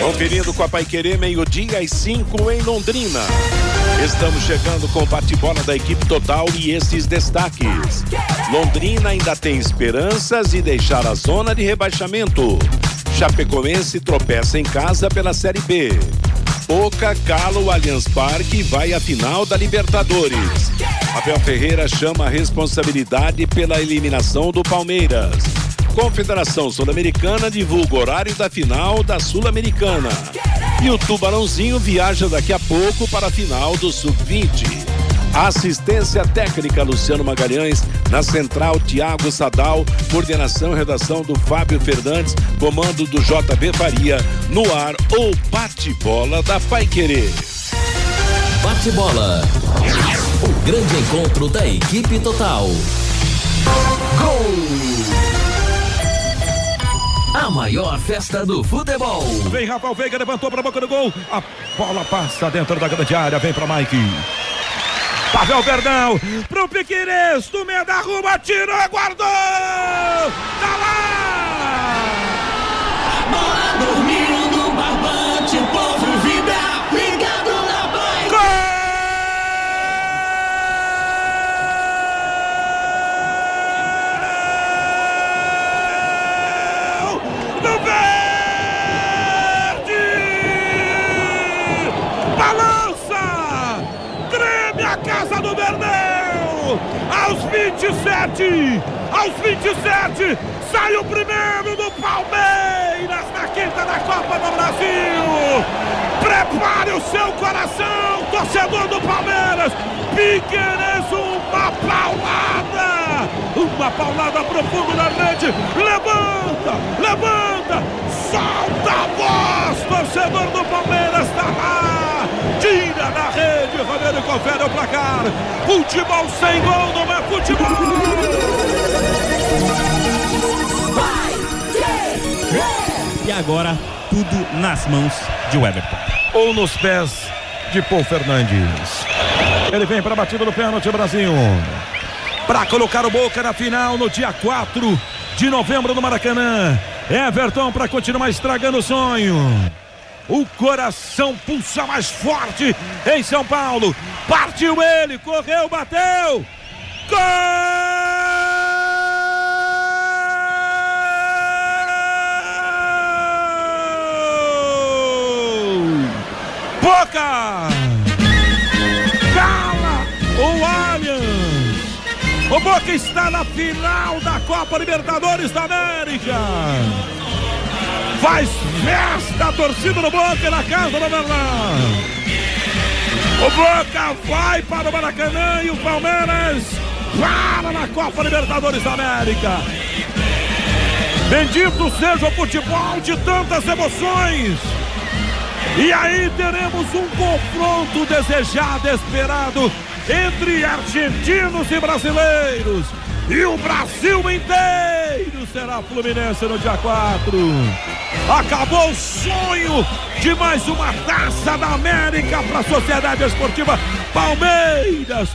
Conferindo com a Pai Querer, meio-dia e cinco em Londrina. Estamos chegando com o bate-bola da equipe total e esses destaques. Londrina ainda tem esperanças de deixar a zona de rebaixamento. Chapecoense tropeça em casa pela Série B. Boca cala o Allianz Parque e vai à final da Libertadores. Abel Ferreira chama a responsabilidade pela eliminação do Palmeiras. Confederação Sul-Americana divulga o horário da final da Sul-Americana. E o Tubarãozinho viaja daqui a pouco para a final do Sub-20. Assistência técnica Luciano Magalhães, na central Tiago Sadal, coordenação e redação do Fábio Fernandes, comando do JB Faria, no ar ou bate-bola da Pai Querer. Bate-bola. O grande encontro da equipe total. Gol! A maior festa do futebol. Vem Rafael Veiga, levantou para a boca do gol. A bola passa dentro da grande área, vem para Mike. Pavel Verdão, pro Piqueires, do meio da rua, tirou, guardou! Tá lá! 27! Aos 27! Sai o primeiro do Palmeiras na quinta da Copa do Brasil! Prepare o seu coração, torcedor do Palmeiras! Piqueires, uma paulada! Uma paulada profundo na rede! Levanta! Levanta! Solta a voz, torcedor do Palmeiras, tá lá! Tira da rede, Romero confere o placar! Futebol sem gol não é futebol! E agora, tudo nas mãos de Weberton. ou nos pés de Paul Fernandes. Ele vem para a batida do pênalti Brasil. Para colocar o Boca na final no dia 4 de novembro no Maracanã. Everton para continuar estragando o sonho. O coração pulsa mais forte em São Paulo. Partiu ele, correu, bateu. Gol! Boca! Cala o Allianz! O Boca está na final da Copa Libertadores da América! Faz festa a torcida do Boca na casa do Bernardo! O Boca vai para o Maracanã e o Palmeiras para na Copa Libertadores da América! Bendito seja o futebol de tantas emoções! E aí teremos um confronto desejado, esperado entre argentinos e brasileiros. E o Brasil inteiro será Fluminense no dia 4. Acabou o sonho de mais uma taça da América para a Sociedade Esportiva Palmeiras.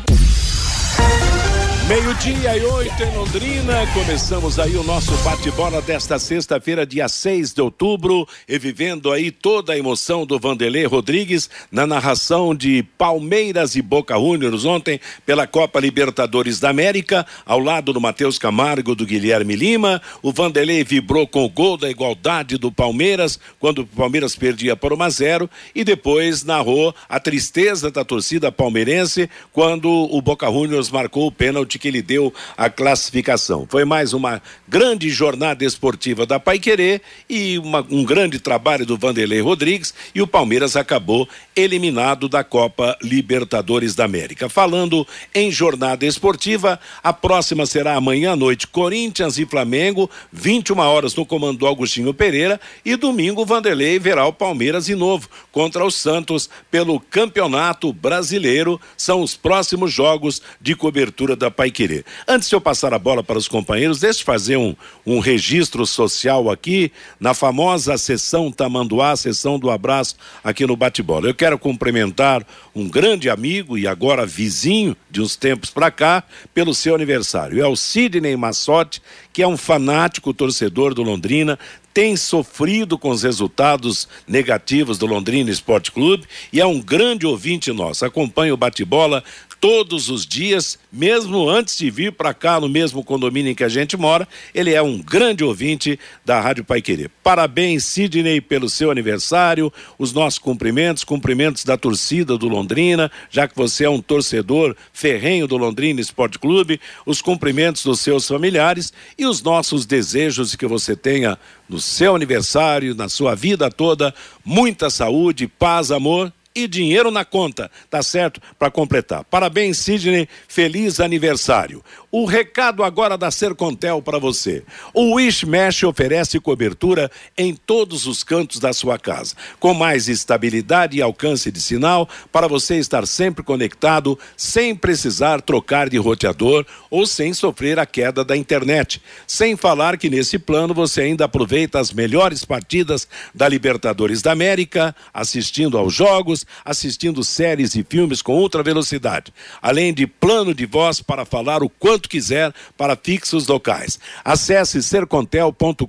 Meio-dia e oito em Londrina, começamos aí o nosso bate-bola desta sexta-feira, dia 6 de outubro, e vivendo aí toda a emoção do Vanderlei Rodrigues na narração de Palmeiras e Boca Juniors ontem pela Copa Libertadores da América, ao lado do Matheus Camargo, do Guilherme Lima. O Vanderlei vibrou com o gol da igualdade do Palmeiras, quando o Palmeiras perdia por 1 a 0 e depois narrou a tristeza da torcida palmeirense quando o Boca Juniors marcou o pênalti que lhe deu a classificação. Foi mais uma grande jornada esportiva da Paiquerê e uma, um grande trabalho do Vanderlei Rodrigues e o Palmeiras acabou eliminado da Copa Libertadores da América. Falando em jornada esportiva, a próxima será amanhã à noite, Corinthians e Flamengo, 21 horas no comando do Augustinho Pereira e domingo Vanderlei verá o Palmeiras de novo contra o Santos pelo Campeonato Brasileiro. São os próximos jogos de cobertura da Paiquerê Pai Querer. Antes de eu passar a bola para os companheiros, deixe eu fazer um, um registro social aqui na famosa sessão Tamanduá, sessão do abraço aqui no Bate-Bola. Eu quero cumprimentar um grande amigo e agora vizinho de uns tempos para cá pelo seu aniversário. É o Sidney Massotti, que é um fanático torcedor do Londrina, tem sofrido com os resultados negativos do Londrina Esporte Clube e é um grande ouvinte nosso. Acompanha o bate-bola todos os dias, mesmo antes de vir para cá no mesmo condomínio em que a gente mora, ele é um grande ouvinte da Rádio Pai Querer. Parabéns, Sidney, pelo seu aniversário, os nossos cumprimentos, cumprimentos da torcida do Londrina, já que você é um torcedor ferrenho do Londrina Esporte Clube, os cumprimentos dos seus familiares e os nossos desejos de que você tenha no seu aniversário, na sua vida toda, muita saúde, paz, amor e dinheiro na conta, tá certo? Para completar. Parabéns, Sidney, feliz aniversário. O recado agora da Sercontel para você. O Wish Mesh oferece cobertura em todos os cantos da sua casa, com mais estabilidade e alcance de sinal para você estar sempre conectado, sem precisar trocar de roteador ou sem sofrer a queda da internet. Sem falar que nesse plano você ainda aproveita as melhores partidas da Libertadores da América, assistindo aos jogos, assistindo séries e filmes com ultra velocidade, além de plano de voz para falar o quanto quiser para fixos locais. Acesse sercontel.com.br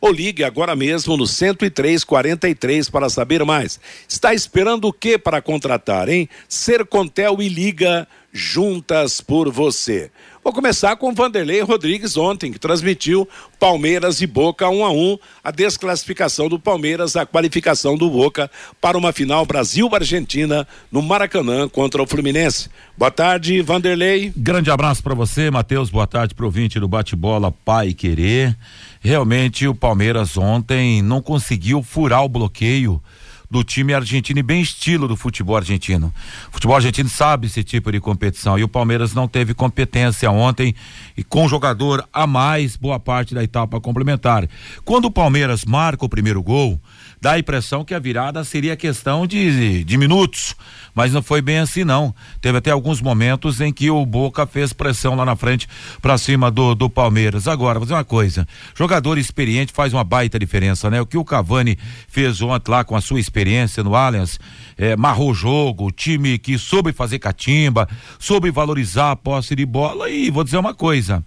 ou ligue agora mesmo no 10343 para saber mais. Está esperando o que para contratar, hein? Sercontel e Liga juntas por você. Vou começar com Vanderlei Rodrigues ontem, que transmitiu Palmeiras e Boca 1 a 1, a desclassificação do Palmeiras, a qualificação do Boca para uma final Brasil-Argentina no Maracanã contra o Fluminense. Boa tarde, Vanderlei. Grande abraço para você, Matheus. Boa tarde pro ouvinte do bate-bola Pai Querer. Realmente o Palmeiras ontem não conseguiu furar o bloqueio do time argentino e bem estilo do futebol argentino. O futebol argentino sabe esse tipo de competição e o Palmeiras não teve competência ontem e com jogador a mais boa parte da etapa complementar. Quando o Palmeiras marca o primeiro gol, dá a impressão que a virada seria questão de, de minutos, mas não foi bem assim não. Teve até alguns momentos em que o Boca fez pressão lá na frente para cima do, do Palmeiras. Agora, vou dizer uma coisa, jogador experiente faz uma baita diferença, né? O que o Cavani fez ontem lá com a sua experiência no Allianz, é, marrou o jogo, time que soube fazer catimba, soube valorizar a posse de bola e vou dizer uma coisa,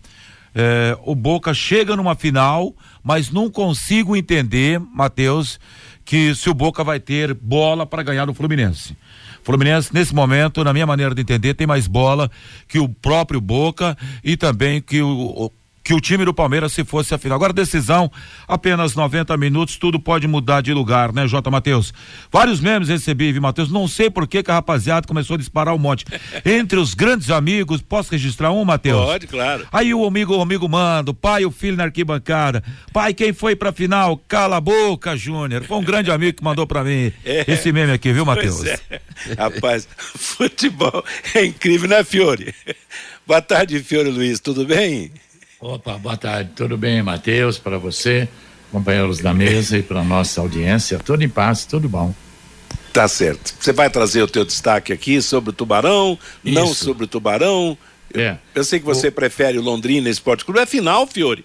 é, o Boca chega numa final, mas não consigo entender, Matheus, que se o Boca vai ter bola para ganhar no Fluminense. Fluminense, nesse momento, na minha maneira de entender, tem mais bola que o próprio Boca e também que o, que o time do Palmeiras se fosse a final. Agora, decisão, apenas 90 minutos, tudo pode mudar de lugar, né, J. Matheus? Vários memes recebi, viu, Matheus? Não sei por que, que a rapaziada começou a disparar um monte. Entre os grandes amigos, posso registrar um, Matheus? Pode, claro. Aí o amigo, o amigo manda, o pai e o filho na arquibancada. Pai, quem foi pra final? Cala a boca, Júnior. Foi um grande amigo que mandou pra mim é. esse meme aqui, viu, Matheus? É. Rapaz, futebol é incrível, né, Fiore? Boa tarde, Fiore Luiz, tudo bem? Opa, boa tarde, tudo bem, Matheus, para você, companheiros da mesa e para nossa audiência, tudo em paz, tudo bom. Tá certo. Você vai trazer o teu destaque aqui sobre o Tubarão, Isso. não sobre o Tubarão. É. Eu, eu sei que você o... prefere o Londrina Esporte Clube. É final, Fiore.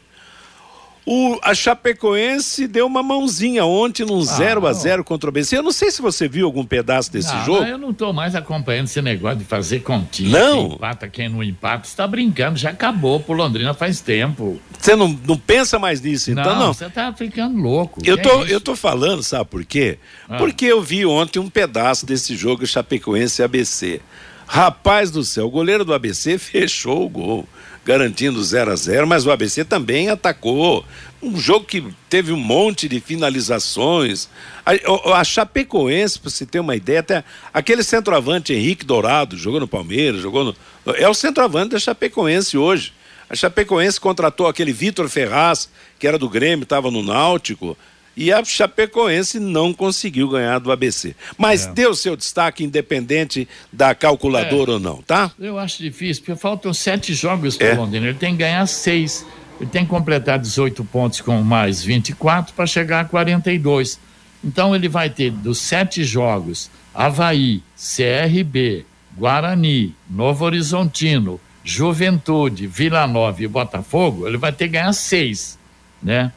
O, a Chapecoense deu uma mãozinha ontem num 0 ah, a 0 contra o BC. Eu não sei se você viu algum pedaço desse não, jogo. Não, eu não estou mais acompanhando esse negócio de fazer continha. Não. Quem empata, quem não empata. está brincando, já acabou por Londrina faz tempo. Você não, não pensa mais nisso, então não? Você está ficando louco. Eu tô, é eu tô falando, sabe por quê? Ah. Porque eu vi ontem um pedaço desse jogo Chapecoense e ABC. Rapaz do céu, o goleiro do ABC fechou o gol garantindo 0 a 0 mas o ABC também atacou. Um jogo que teve um monte de finalizações. A, a Chapecoense, para você ter uma ideia, até aquele centroavante Henrique Dourado, jogou no Palmeiras, jogou no. É o centroavante da Chapecoense hoje. A Chapecoense contratou aquele Vitor Ferraz, que era do Grêmio, estava no Náutico e a Chapecoense não conseguiu ganhar do ABC. Mas é. deu seu destaque independente da calculadora é. ou não, tá? Eu acho difícil, porque faltam sete jogos para o é. Londrina. Ele tem que ganhar seis. Ele tem que completar 18 pontos com mais 24 para chegar a 42. Então ele vai ter dos sete jogos: Havaí, CRB, Guarani, Novo Horizontino, Juventude, Vila Nova e Botafogo, ele vai ter que ganhar seis, né?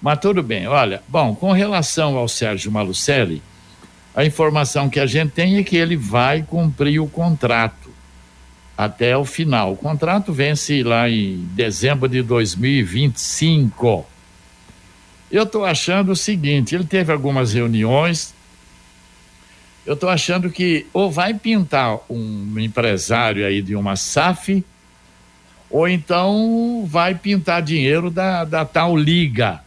Mas tudo bem, olha, bom, com relação ao Sérgio Malucelli, a informação que a gente tem é que ele vai cumprir o contrato até o final. O contrato vence lá em dezembro de 2025. Eu estou achando o seguinte: ele teve algumas reuniões. Eu estou achando que ou vai pintar um empresário aí de uma SAF, ou então vai pintar dinheiro da, da tal liga.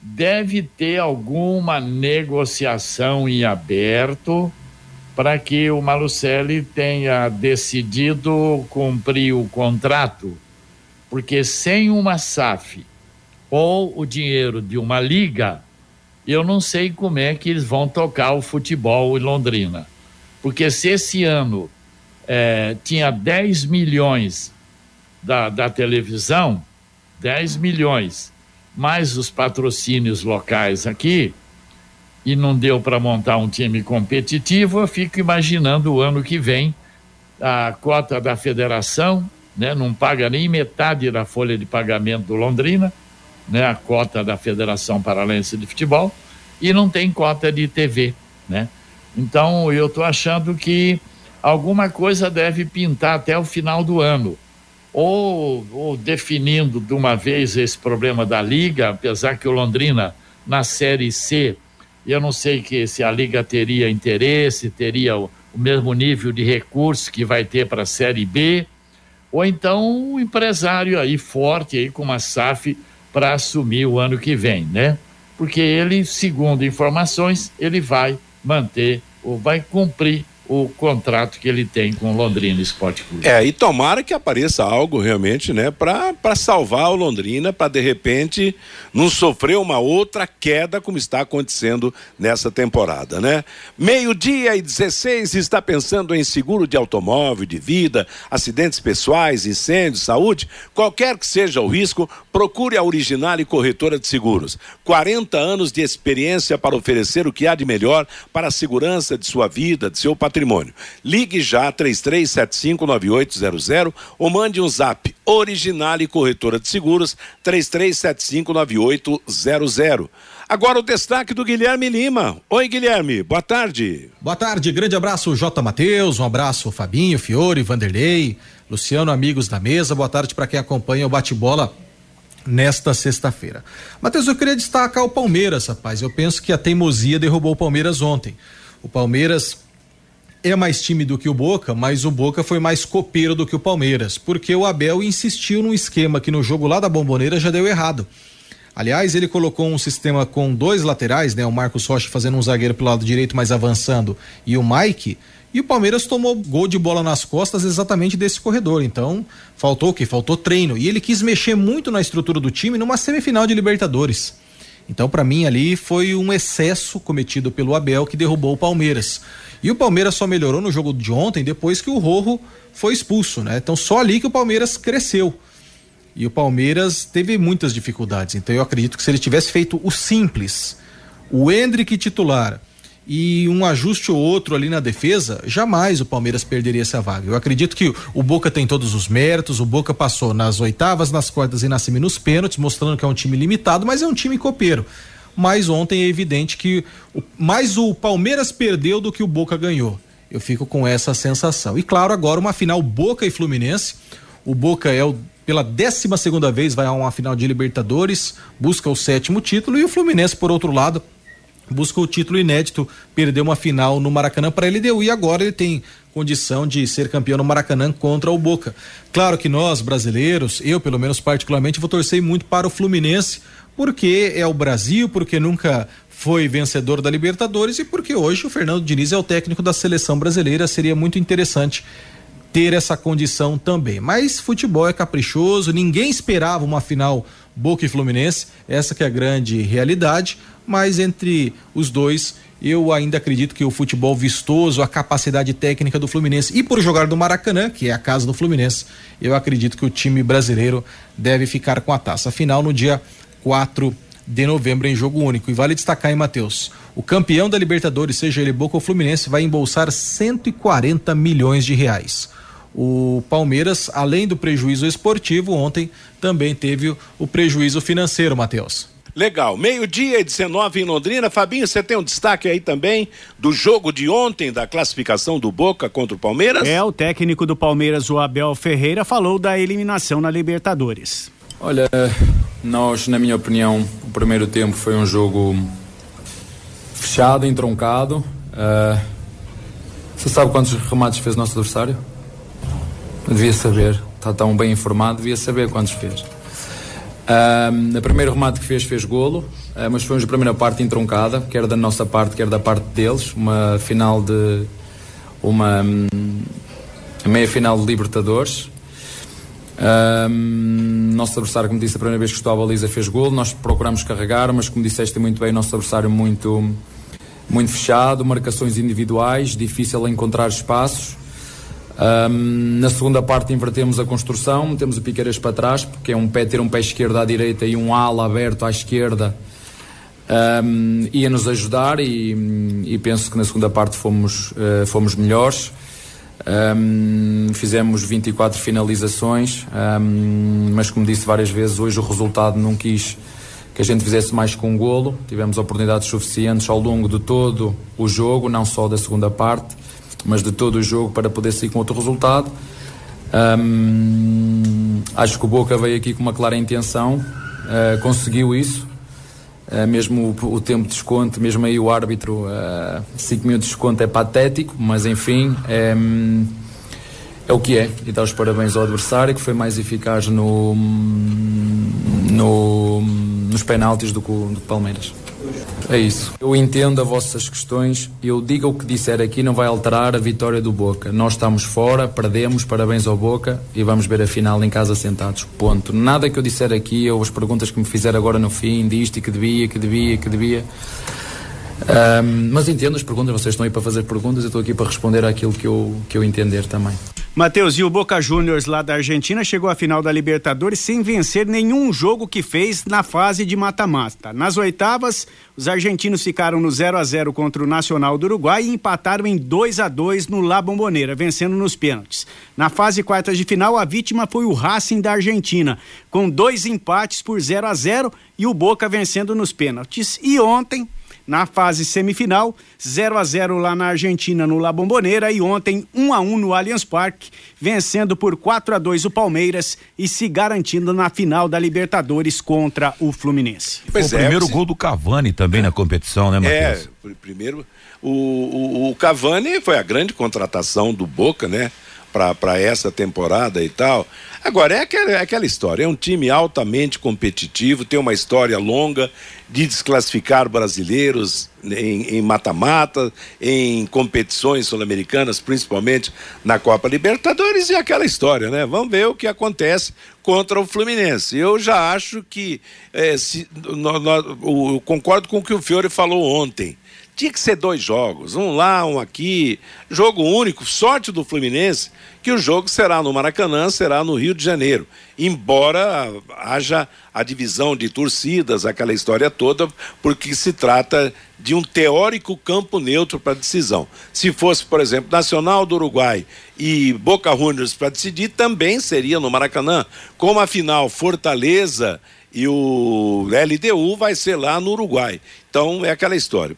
Deve ter alguma negociação em aberto para que o Malucelli tenha decidido cumprir o contrato, porque sem uma SAF ou o dinheiro de uma liga, eu não sei como é que eles vão tocar o futebol em Londrina. Porque se esse ano é, tinha 10 milhões da, da televisão, 10 milhões, mais os patrocínios locais aqui, e não deu para montar um time competitivo, eu fico imaginando o ano que vem a cota da federação, né, não paga nem metade da folha de pagamento do Londrina, né, a cota da Federação Paralense de Futebol, e não tem cota de TV, né? Então eu estou achando que alguma coisa deve pintar até o final do ano. Ou, ou definindo de uma vez esse problema da Liga, apesar que o Londrina na Série C eu não sei que se a liga teria interesse, teria o, o mesmo nível de recursos que vai ter para a Série B, ou então um empresário aí forte aí com uma SAF para assumir o ano que vem, né? Porque ele, segundo informações, ele vai manter ou vai cumprir o contrato que ele tem com o Londrina Esporte Clube. É, e tomara que apareça algo realmente, né, para salvar o Londrina, para de repente não sofrer uma outra queda como está acontecendo nessa temporada, né? Meio-dia e 16 está pensando em seguro de automóvel, de vida, acidentes pessoais, incêndios, saúde, qualquer que seja o risco, procure a Original e Corretora de Seguros. 40 anos de experiência para oferecer o que há de melhor para a segurança de sua vida, de seu patrimônio patrimônio. Ligue já 33759800 ou mande um zap original e corretora de seguros 33759800. Agora o destaque do Guilherme Lima. Oi, Guilherme, boa tarde. Boa tarde, grande abraço, J. Matheus, um abraço, Fabinho, Fiore, Vanderlei, Luciano, amigos da mesa, boa tarde para quem acompanha o bate-bola nesta sexta-feira. Matheus, eu queria destacar o Palmeiras, rapaz. Eu penso que a teimosia derrubou o Palmeiras ontem. O Palmeiras é mais time do que o Boca, mas o Boca foi mais copeiro do que o Palmeiras, porque o Abel insistiu num esquema que no jogo lá da Bomboneira já deu errado. Aliás, ele colocou um sistema com dois laterais, né? O Marcos Rocha fazendo um zagueiro pelo lado direito, mas avançando, e o Mike. E o Palmeiras tomou gol de bola nas costas exatamente desse corredor. Então, faltou o quê? Faltou treino. E ele quis mexer muito na estrutura do time numa semifinal de Libertadores. Então, para mim, ali foi um excesso cometido pelo Abel que derrubou o Palmeiras. E o Palmeiras só melhorou no jogo de ontem depois que o Rojo foi expulso, né? Então só ali que o Palmeiras cresceu. E o Palmeiras teve muitas dificuldades. Então eu acredito que se ele tivesse feito o simples, o Hendrick titular e um ajuste ou outro ali na defesa, jamais o Palmeiras perderia essa vaga. Eu acredito que o Boca tem todos os méritos, o Boca passou nas oitavas, nas quartas e na semi nos pênaltis, mostrando que é um time limitado, mas é um time copeiro mas ontem é evidente que o, mais o Palmeiras perdeu do que o Boca ganhou. Eu fico com essa sensação. E claro, agora uma final Boca e Fluminense. O Boca é o pela 12 segunda vez vai a uma final de Libertadores, busca o sétimo título e o Fluminense por outro lado busca o título inédito, perdeu uma final no Maracanã para ele deu e agora ele tem condição de ser campeão no Maracanã contra o Boca. Claro que nós brasileiros, eu pelo menos particularmente vou torcer muito para o Fluminense porque é o Brasil, porque nunca foi vencedor da Libertadores e porque hoje o Fernando Diniz é o técnico da seleção brasileira. Seria muito interessante ter essa condição também. Mas futebol é caprichoso, ninguém esperava uma final Boca e Fluminense, essa que é a grande realidade, mas entre os dois eu ainda acredito que o futebol vistoso, a capacidade técnica do Fluminense e por jogar do Maracanã, que é a casa do Fluminense, eu acredito que o time brasileiro deve ficar com a taça. Final no dia 4 de novembro em jogo único. E vale destacar, hein, Matheus? O campeão da Libertadores, seja ele Boca ou Fluminense, vai embolsar 140 milhões de reais. O Palmeiras, além do prejuízo esportivo, ontem também teve o prejuízo financeiro, Matheus. Legal. Meio-dia e 19 em Londrina. Fabinho, você tem um destaque aí também do jogo de ontem, da classificação do Boca contra o Palmeiras? É, o técnico do Palmeiras, o Abel Ferreira, falou da eliminação na Libertadores. Olha, nós, na minha opinião, o primeiro tempo foi um jogo fechado, entroncado. Uh, você sabe quantos remates fez o nosso adversário? Devia saber, está tão bem informado, devia saber quantos fez. Um, o primeiro remate que fez, fez golo, uh, mas foi uma primeira parte entroncada, quer da nossa parte, quer da parte deles. Uma final de. Uma um, meia final de Libertadores. Um, nosso adversário, como disse, a primeira vez que estou à baliza fez golo. Nós procuramos carregar, mas como disseste muito bem, nosso adversário muito, muito fechado, marcações individuais, difícil encontrar espaços. Um, na segunda parte invertemos a construção, metemos o Piqueiras para trás, porque é um pé ter um pé esquerdo à direita e um ala aberto à esquerda um, ia nos ajudar e, e, penso que na segunda parte fomos, uh, fomos melhores. Um, fizemos 24 finalizações, mas como disse várias vezes, hoje o resultado não quis que a gente fizesse mais com um golo. Tivemos oportunidades suficientes ao longo de todo o jogo, não só da segunda parte mas de todo o jogo para poder sair com outro resultado. Um, acho que o Boca veio aqui com uma clara intenção, uh, conseguiu isso. Uh, mesmo o, o, tempo de desconto, mesmo aí o árbitro, 5 uh, minutos de desconto é patético, mas enfim, é, é o que é. E dar os parabéns ao adversário que foi mais eficaz no, no, nos penaltis do que o Palmeiras. É isso. Eu entendo as vossas questões. Eu digo o que disser aqui não vai alterar a vitória do Boca. Nós estamos fora, perdemos, parabéns ao Boca e vamos ver a final em casa sentados. Ponto. Nada que eu disser aqui, ou as perguntas que me fizeram agora no fim, disto e que devia, que devia, que devia. Um, mas entendo as perguntas, vocês estão aí para fazer perguntas, eu estou aqui para responder àquilo que eu, que eu entender também. Matheus, e o Boca Juniors lá da Argentina chegou à final da Libertadores sem vencer nenhum jogo que fez na fase de mata-mata. Nas oitavas, os argentinos ficaram no 0 a 0 contra o Nacional do Uruguai e empataram em 2 a 2 no La Bombonera, vencendo nos pênaltis. Na fase quartas de final, a vítima foi o Racing da Argentina, com dois empates por 0 a 0 e o Boca vencendo nos pênaltis. E ontem, na fase semifinal, 0 a 0 lá na Argentina no La Bombonera e ontem 1 a 1 no Allianz Parque, vencendo por 4 a 2 o Palmeiras e se garantindo na final da Libertadores contra o Fluminense. Pois o é, primeiro gol do Cavani também é. na competição, né, Matheus? É, primeiro o, o, o Cavani foi a grande contratação do Boca, né? Para essa temporada e tal. Agora, é aquela, é aquela história: é um time altamente competitivo, tem uma história longa de desclassificar brasileiros em mata-mata, em, em, competições sul-americanas, principalmente na Copa Libertadores, e aquela história, né? Vamos ver o que acontece contra o Fluminense. Eu já acho que. É, se, no, no, eu concordo com o que o Fiore falou ontem tinha que ser dois jogos, um lá, um aqui, jogo único. Sorte do Fluminense que o jogo será no Maracanã, será no Rio de Janeiro. Embora haja a divisão de torcidas, aquela história toda, porque se trata de um teórico campo neutro para decisão. Se fosse, por exemplo, Nacional do Uruguai e Boca Juniors para decidir, também seria no Maracanã. Como a final Fortaleza e o LDU vai ser lá no Uruguai. Então é aquela história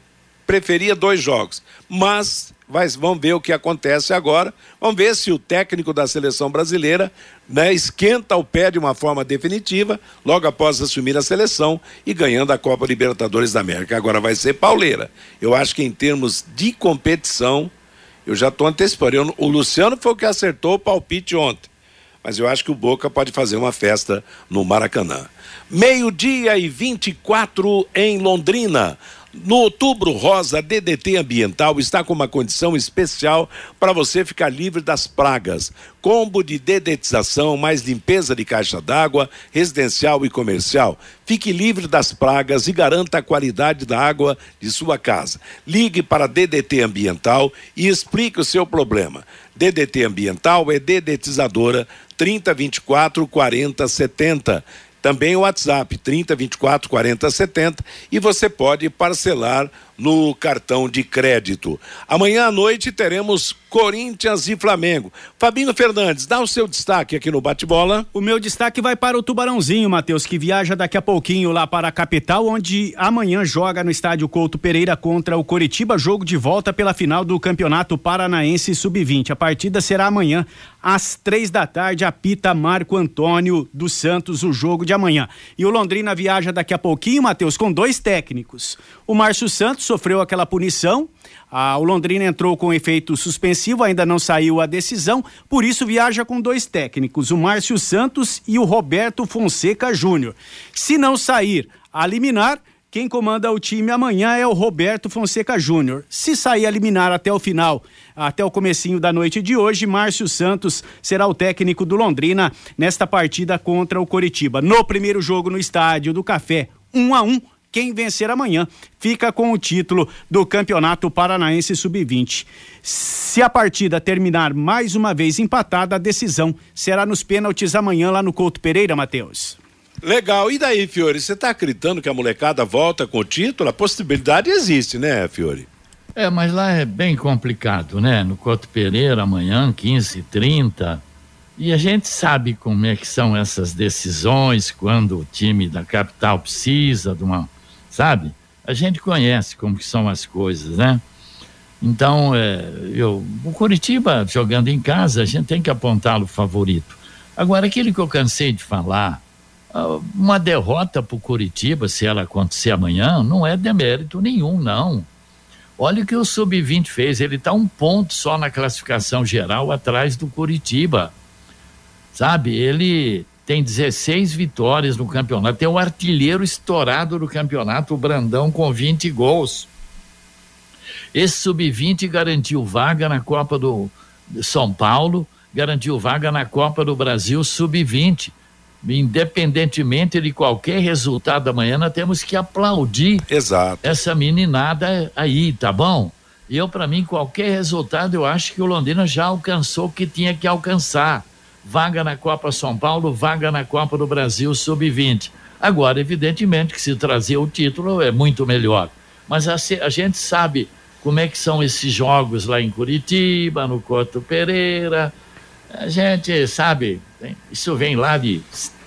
preferia dois jogos. Mas vai, vamos ver o que acontece agora. Vamos ver se o técnico da seleção brasileira né, esquenta o pé de uma forma definitiva, logo após assumir a seleção e ganhando a Copa Libertadores da América. Agora vai ser pauleira. Eu acho que em termos de competição, eu já estou antecipando. Eu, o Luciano foi o que acertou o palpite ontem. Mas eu acho que o Boca pode fazer uma festa no Maracanã. Meio-dia e 24 em Londrina. No Outubro Rosa, DDT Ambiental está com uma condição especial para você ficar livre das pragas. Combo de dedetização mais limpeza de caixa d'água, residencial e comercial. Fique livre das pragas e garanta a qualidade da água de sua casa. Ligue para DDT Ambiental e explique o seu problema. DDT Ambiental é dedetizadora 3024 4070 também o WhatsApp 30 24 40 70 e você pode parcelar no cartão de crédito. Amanhã à noite teremos Corinthians e Flamengo. Fabinho Fernandes, dá o seu destaque aqui no bate-bola. O meu destaque vai para o Tubarãozinho, Matheus, que viaja daqui a pouquinho lá para a capital, onde amanhã joga no estádio Couto Pereira contra o Coritiba, jogo de volta pela final do Campeonato Paranaense Sub-20. A partida será amanhã às três da tarde, apita Marco Antônio dos Santos, o jogo de amanhã. E o Londrina viaja daqui a pouquinho, Matheus, com dois técnicos. O Márcio Santos sofreu aquela punição ah, o Londrina entrou com efeito suspensivo, ainda não saiu a decisão, por isso viaja com dois técnicos, o Márcio Santos e o Roberto Fonseca Júnior. Se não sair a liminar, quem comanda o time amanhã é o Roberto Fonseca Júnior. Se sair a liminar até o final, até o comecinho da noite de hoje, Márcio Santos será o técnico do Londrina nesta partida contra o Coritiba. No primeiro jogo no estádio do Café, 1 um a 1 um, quem vencer amanhã fica com o título do Campeonato Paranaense Sub-20. Se a partida terminar mais uma vez empatada, a decisão será nos pênaltis amanhã lá no Couto Pereira, Matheus. Legal. E daí, Fiore, você está acreditando que a molecada volta com o título? A possibilidade existe, né, Fiore? É, mas lá é bem complicado, né? No Couto Pereira, amanhã, 15 30 e a gente sabe como é que são essas decisões quando o time da capital precisa de uma sabe? A gente conhece como que são as coisas, né? Então, é, eu, o Curitiba jogando em casa, a gente tem que apontá-lo favorito. Agora, aquilo que eu cansei de falar, ah, uma derrota para o Curitiba, se ela acontecer amanhã, não é demérito nenhum, não. Olha o que o Sub-20 fez, ele está um ponto só na classificação geral atrás do Curitiba. Sabe, ele tem 16 vitórias no campeonato, tem o artilheiro estourado do campeonato, o Brandão, com 20 gols. Esse sub-20 garantiu vaga na Copa do São Paulo, garantiu vaga na Copa do Brasil sub-20. Independentemente de qualquer resultado amanhã, nós temos que aplaudir Exato. essa meninada aí, tá bom? Eu, para mim, qualquer resultado, eu acho que o Londrina já alcançou o que tinha que alcançar vaga na Copa São Paulo, vaga na Copa do Brasil Sub-20. Agora, evidentemente que se trazer o título é muito melhor. Mas a, a, gente sabe como é que são esses jogos lá em Curitiba, no Couto Pereira. A gente sabe, isso vem lá de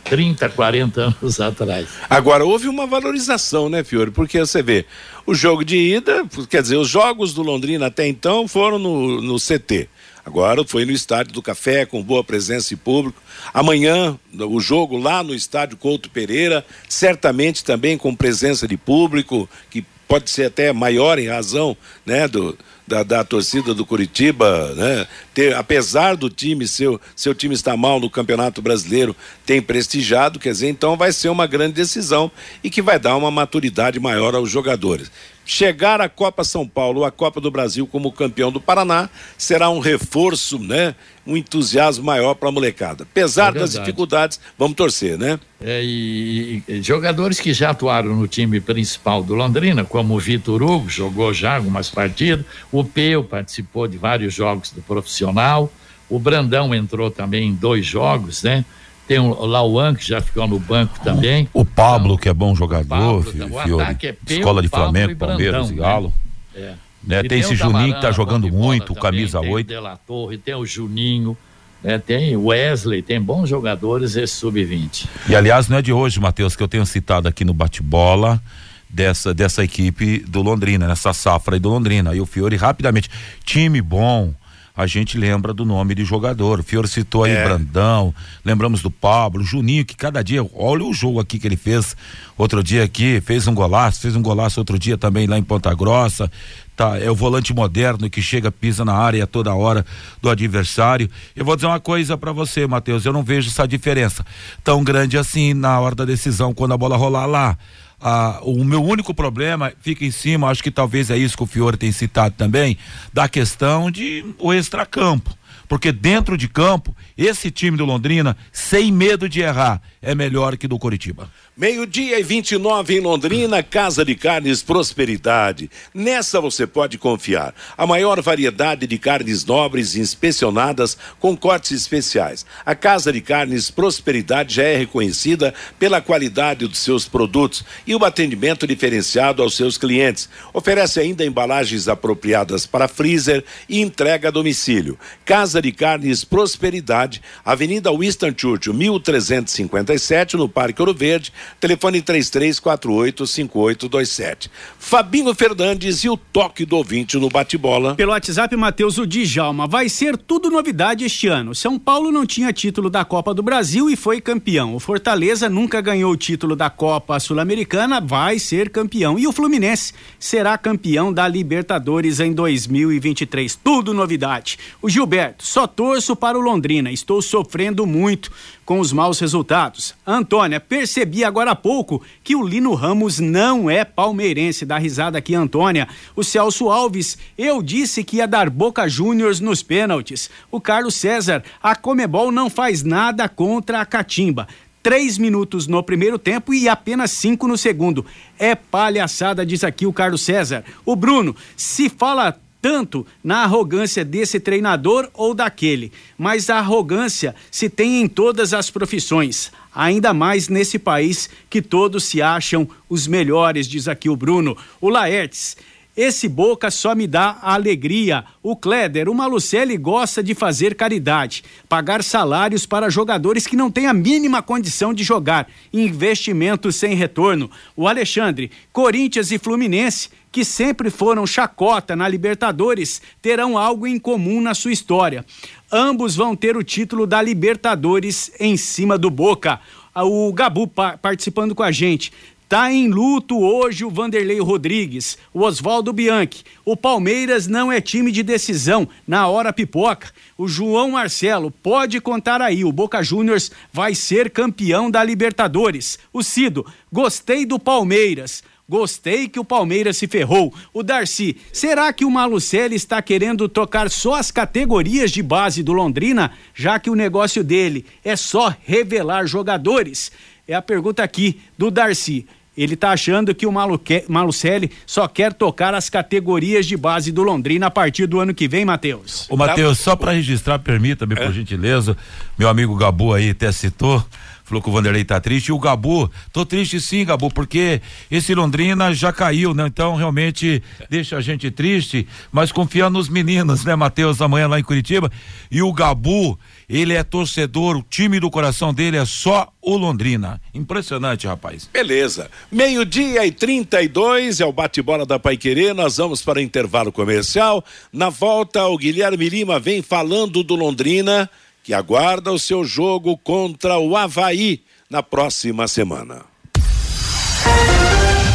30, 40 anos atrás. Agora, houve uma valorização, né, Fiore? Porque você vê, o jogo de ida, quer dizer, os jogos do Londrina até então foram no, no CT. Agora foi no Estádio do Café, com boa presença de público. Amanhã, o jogo lá no Estádio Couto Pereira, certamente também com presença de público, que pode ser até maior em razão né, do, da, da, torcida do Curitiba, né? Ter, apesar do time, seu, seu time estar mal no Campeonato Brasileiro, tem prestigiado, quer dizer, então vai ser uma grande decisão e que vai dar uma maturidade maior aos jogadores chegar à Copa São Paulo, à Copa do Brasil como campeão do Paraná, será um reforço, né? Um entusiasmo maior para a molecada. Apesar é das dificuldades, vamos torcer, né? É, e, e, jogadores que já atuaram no time principal do Londrina, como o Vitor Hugo, jogou já algumas partidas, o Peu participou de vários jogos do profissional, o Brandão entrou também em dois jogos, né? Tem o Lauan, que já ficou no banco também. O Pablo, que é bom jogador, Pablo, Fiore, é Escola de Flamengo, Palmeiras e Galo. Né? É. Né? Tem, tem, esse Juninho que tá jogando muito, camisa tem 8. Tem o Torre, tem o Juninho. É, tem Wesley, tem bons jogadores esse sub-20. E aliás, não é de hoje, Matheus, que eu tenho citado aqui no bate-bola dessa, dessa equipe do Londrina, nessa safra aí do Londrina. Aí o Fiore rapidamente, time bom, a gente lembra do nome de jogador. O Fiore citou aí é. Brandão, lembramos do Pablo, Juninho, que cada dia, olha o jogo aqui que ele fez outro dia aqui, fez um golaço, fez um golaço outro dia também lá em Ponta Grossa. Tá, é o volante moderno que chega, pisa na área toda hora do adversário. Eu vou dizer uma coisa para você, Matheus, eu não vejo essa diferença tão grande assim na hora da decisão quando a bola rolar lá. Ah, o meu único problema fica em cima, acho que talvez é isso que o Fiore tem citado também, da questão de o extracampo porque dentro de campo, esse time do Londrina, sem medo de errar, é melhor que do Coritiba. Meio-dia e 29 em Londrina, Casa de Carnes Prosperidade. Nessa você pode confiar. A maior variedade de carnes nobres inspecionadas com cortes especiais. A Casa de Carnes Prosperidade já é reconhecida pela qualidade dos seus produtos e o atendimento diferenciado aos seus clientes. Oferece ainda embalagens apropriadas para freezer e entrega a domicílio. Casa de Carnes Prosperidade, Avenida Winston Churchill, 1357, no Parque Ouro Verde Telefone 33485827. Fabinho Fernandes e o toque do ouvinte no bate-bola. Pelo WhatsApp, Matheus o Djalma. Vai ser tudo novidade este ano. São Paulo não tinha título da Copa do Brasil e foi campeão. O Fortaleza nunca ganhou o título da Copa Sul-Americana, vai ser campeão. E o Fluminense será campeão da Libertadores em 2023. Tudo novidade. O Gilberto, só torço para o Londrina. Estou sofrendo muito com os maus resultados. Antônia, percebi agora há pouco que o Lino Ramos não é palmeirense. Dá risada aqui, Antônia. O Celso Alves, eu disse que ia dar Boca Juniors nos pênaltis. O Carlos César, a Comebol não faz nada contra a Catimba três minutos no primeiro tempo e apenas cinco no segundo. É palhaçada, diz aqui o Carlos César. O Bruno, se fala tanto na arrogância desse treinador ou daquele, mas a arrogância se tem em todas as profissões, ainda mais nesse país que todos se acham os melhores, diz aqui o Bruno. O Laertes, esse Boca só me dá alegria. O Kleder, o Malucelli gosta de fazer caridade, pagar salários para jogadores que não têm a mínima condição de jogar, investimentos sem retorno. O Alexandre, Corinthians e Fluminense, que sempre foram chacota na Libertadores, terão algo em comum na sua história. Ambos vão ter o título da Libertadores em cima do Boca. O Gabu participando com a gente. Tá em luto hoje o Vanderlei Rodrigues, o Oswaldo Bianchi. O Palmeiras não é time de decisão, na hora pipoca. O João Marcelo, pode contar aí, o Boca Juniors vai ser campeão da Libertadores. O Cido, gostei do Palmeiras. Gostei que o Palmeiras se ferrou. O Darcy, será que o Malucelli está querendo tocar só as categorias de base do Londrina, já que o negócio dele é só revelar jogadores? É a pergunta aqui do Darcy. Ele está achando que o Maluque, Malucelli só quer tocar as categorias de base do Londrina a partir do ano que vem, Matheus. Ô, Matheus, só para registrar, permita-me, é. por gentileza, meu amigo Gabu aí até citou falou que o Vanderlei tá triste. E o Gabu, tô triste sim, Gabu, porque esse Londrina já caiu, né? Então realmente deixa a gente triste, mas confiando nos meninos, né, Matheus, amanhã lá em Curitiba. E o Gabu, ele é torcedor, o time do coração dele é só o Londrina. Impressionante, rapaz. Beleza. Meio-dia e 32 é o bate-bola da Paiquerê. Nós vamos para intervalo comercial. Na volta, o Guilherme Lima vem falando do Londrina que aguarda o seu jogo contra o Havaí na próxima semana.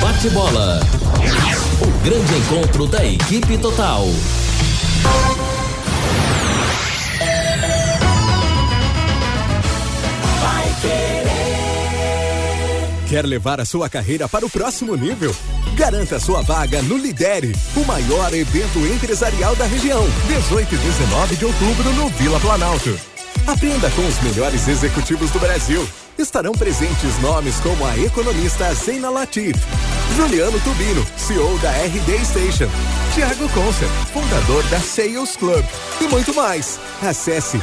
Bate bola. O grande encontro da equipe total. Quer levar a sua carreira para o próximo nível? Garanta sua vaga no Lidere, o maior evento empresarial da região. 18 e 19 de outubro no Vila Planalto. Aprenda com os melhores executivos do Brasil. Estarão presentes nomes como a economista Zeina Latif, Juliano Tubino, CEO da RD Station, Tiago Concer, fundador da Sales Club e muito mais. Acesse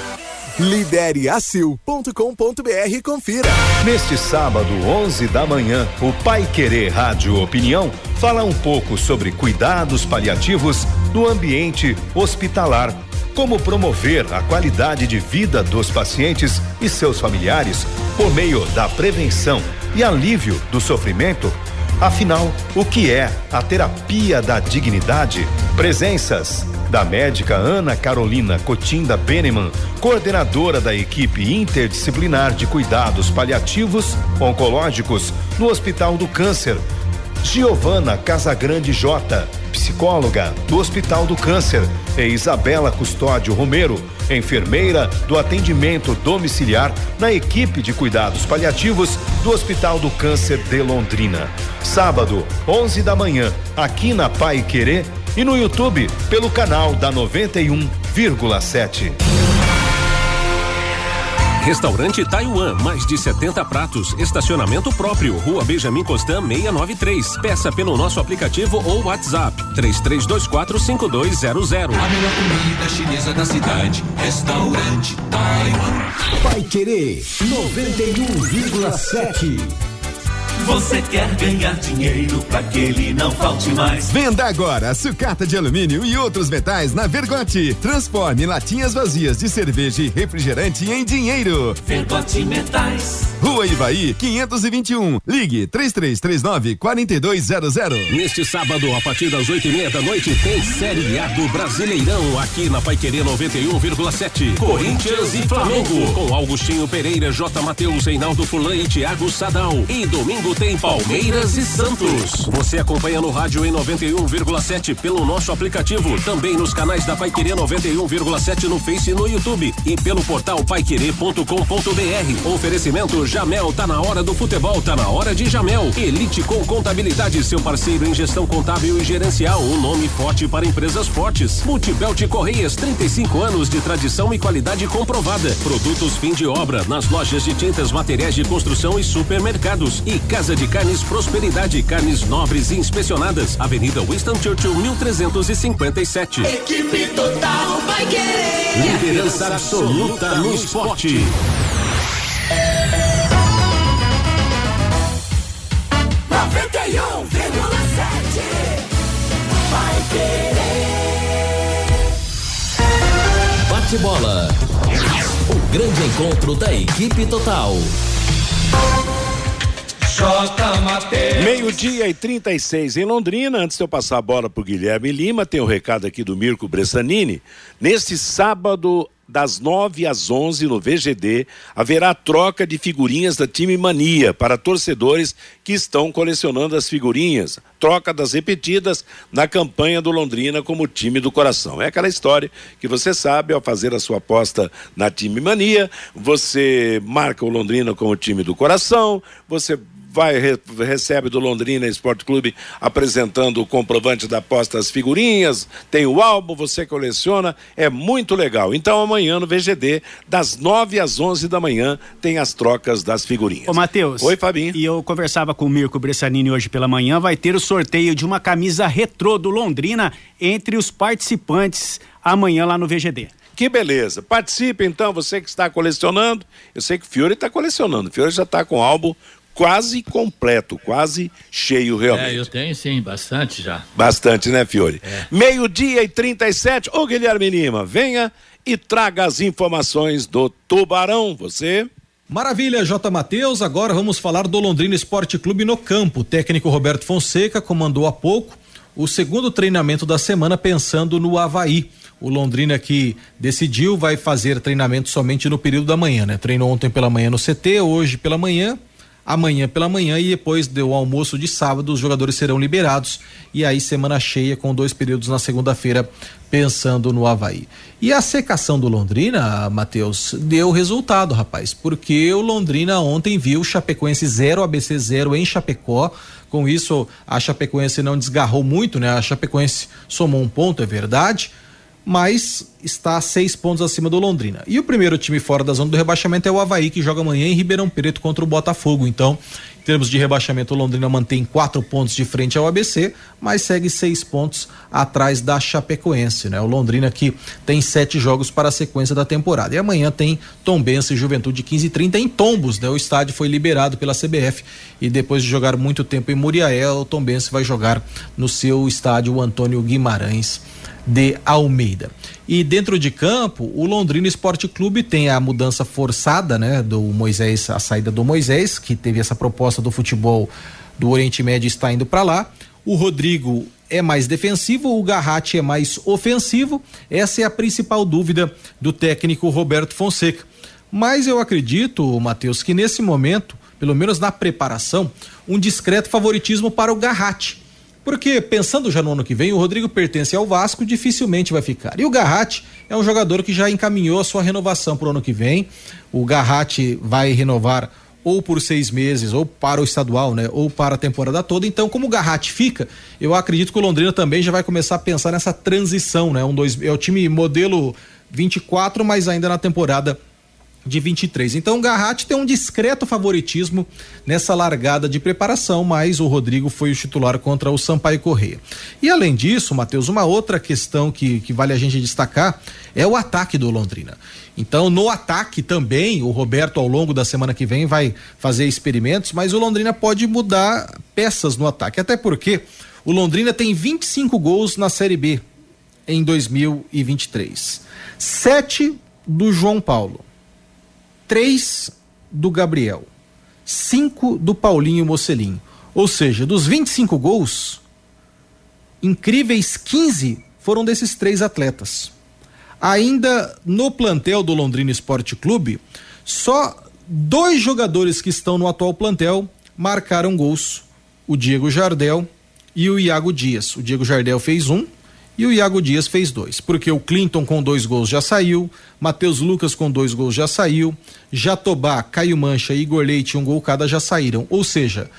lidereacil.com.br confira. Neste sábado, 11 da manhã, o Pai Querer Rádio Opinião fala um pouco sobre cuidados paliativos no ambiente hospitalar como promover a qualidade de vida dos pacientes e seus familiares por meio da prevenção e alívio do sofrimento? Afinal, o que é a terapia da dignidade? Presenças da médica Ana Carolina Cotinda Beneman, coordenadora da equipe interdisciplinar de cuidados paliativos oncológicos no Hospital do Câncer, Giovana Casagrande J, psicóloga do Hospital do Câncer, e Isabela Custódio Romero, enfermeira do atendimento domiciliar na equipe de cuidados paliativos do Hospital do Câncer de Londrina. Sábado, 11 da manhã, aqui na Pai Querer e no YouTube pelo canal da 91,7. Restaurante Taiwan, mais de 70 pratos, estacionamento próprio, Rua Benjamin Constant 693. Peça pelo nosso aplicativo ou WhatsApp 33245200. A melhor comida chinesa da cidade, restaurante Taiwan. Vai querer 91,7. Você quer ganhar dinheiro para que ele não falte mais? Venda agora sucata de alumínio e outros metais na Vergote. Transforme latinhas vazias de cerveja e refrigerante em dinheiro. Vergote Metais. Rua Ivaí, 521. Ligue 3339 4200. Neste sábado, a partir das oito e meia da noite, tem Série A do Brasileirão aqui na Paiquerê 91,7. Corinthians e Flamengo. Com Augustinho Pereira, J. Matheus, Reinaldo Fulan e Thiago Sadal. E domingo tem Palmeiras e Santos. Você acompanha no rádio em 91,7 pelo nosso aplicativo. Também nos canais da Paiquerê 91,7 no Face e no YouTube. E pelo portal paiquerê.com.br. Oferecimento Jamel, tá na hora do futebol, tá na hora de Jamel. Elite com contabilidade, seu parceiro em gestão contábil e gerencial. Um nome forte para empresas fortes. Multibelt Correias, 35 anos de tradição e qualidade comprovada. Produtos fim de obra nas lojas de tintas, materiais de construção e supermercados. E Casa de Carnes Prosperidade, carnes nobres e inspecionadas. Avenida Winston Churchill, 1357. Equipe total vai querer. Liderança absoluta no esporte. Noventa e um. Vai querer. Bate bola. O grande encontro da equipe total. Meio-dia e 36 em Londrina. Antes de eu passar a bola para o Guilherme Lima, tem o um recado aqui do Mirko Bressanini. Neste sábado, das 9 às 11 no VGD, haverá troca de figurinhas da Time Mania para torcedores que estão colecionando as figurinhas. Troca das repetidas na campanha do Londrina como time do coração. É aquela história que você sabe, ao fazer a sua aposta na Time Mania, você marca o Londrina como time do coração, você vai re, recebe do Londrina Esporte Clube apresentando o comprovante da aposta as figurinhas, tem o álbum, você coleciona, é muito legal. Então amanhã no VGD, das 9 às 11 da manhã, tem as trocas das figurinhas. Ô, Matheus. Oi, Fabinho. E eu conversava com o Mirko Bressanini hoje pela manhã, vai ter o sorteio de uma camisa retrô do Londrina entre os participantes amanhã lá no VGD. Que beleza. Participe então, você que está colecionando. Eu sei que o Fiore está colecionando. O Fiore já está com o álbum quase completo, quase cheio realmente. É, eu tenho sim, bastante já. Bastante, né, Fiore? É. Meio-dia e 37. Ô, Guilherme Lima, venha e traga as informações do Tubarão. Você. Maravilha, J. Matheus. Agora vamos falar do Londrina Esporte Clube no campo. O técnico Roberto Fonseca comandou há pouco o segundo treinamento da semana pensando no Havaí. O Londrina que decidiu vai fazer treinamento somente no período da manhã, né? Treinou ontem pela manhã no CT, hoje pela manhã, amanhã pela manhã e depois do almoço de sábado os jogadores serão liberados e aí semana cheia com dois períodos na segunda-feira pensando no Havaí. E a secação do Londrina, Matheus, deu resultado, rapaz, porque o Londrina ontem viu Chapecoense 0 ABC 0 em Chapecó. Com isso, a Chapecoense não desgarrou muito, né? A Chapecoense somou um ponto, é verdade, mas está seis pontos acima do Londrina. E o primeiro time fora da zona do rebaixamento é o Havaí, que joga amanhã em Ribeirão Preto contra o Botafogo. Então, em termos de rebaixamento, o Londrina mantém quatro pontos de frente ao ABC, mas segue seis pontos atrás da Chapecoense, né? O Londrina que tem sete jogos para a sequência da temporada. E amanhã tem Tombense e Juventude 15 e 30 em Tombos, né? O estádio foi liberado pela CBF e depois de jogar muito tempo em Muriaé, o Tombense vai jogar no seu estádio Antônio Guimarães de Almeida. E dentro de campo, o Londrina Esporte Clube tem a mudança forçada, né, do Moisés, a saída do Moisés, que teve essa proposta do futebol do Oriente Médio está indo para lá. O Rodrigo é mais defensivo, o Garratti é mais ofensivo. Essa é a principal dúvida do técnico Roberto Fonseca. Mas eu acredito, Matheus, que nesse momento, pelo menos na preparação, um discreto favoritismo para o Garratti porque pensando já no ano que vem, o Rodrigo pertence ao Vasco, dificilmente vai ficar. E o Garratti é um jogador que já encaminhou a sua renovação para o ano que vem. O Garratti vai renovar ou por seis meses, ou para o estadual, né? Ou para a temporada toda. Então, como o Garratti fica, eu acredito que o Londrina também já vai começar a pensar nessa transição, né? Um, dois, é o time modelo 24, mas ainda na temporada de 23. Então o Garratti tem um discreto favoritismo nessa largada de preparação, mas o Rodrigo foi o titular contra o Sampaio Correia. E além disso, Matheus, uma outra questão que, que vale a gente destacar é o ataque do Londrina. Então, no ataque também, o Roberto, ao longo da semana que vem, vai fazer experimentos, mas o Londrina pode mudar peças no ataque. Até porque o Londrina tem 25 gols na Série B em 2023. Sete do João Paulo três do Gabriel, cinco do Paulinho Mocelin. Ou seja, dos 25 gols, incríveis 15 foram desses três atletas. Ainda no plantel do Londrina Esporte Clube, só dois jogadores que estão no atual plantel marcaram gols: o Diego Jardel e o Iago Dias. O Diego Jardel fez um e o Iago Dias fez dois, porque o Clinton com dois gols já saiu, Matheus Lucas com dois gols já saiu, Jatobá, Caio Mancha e Igor Leite, um gol cada já saíram. Ou seja,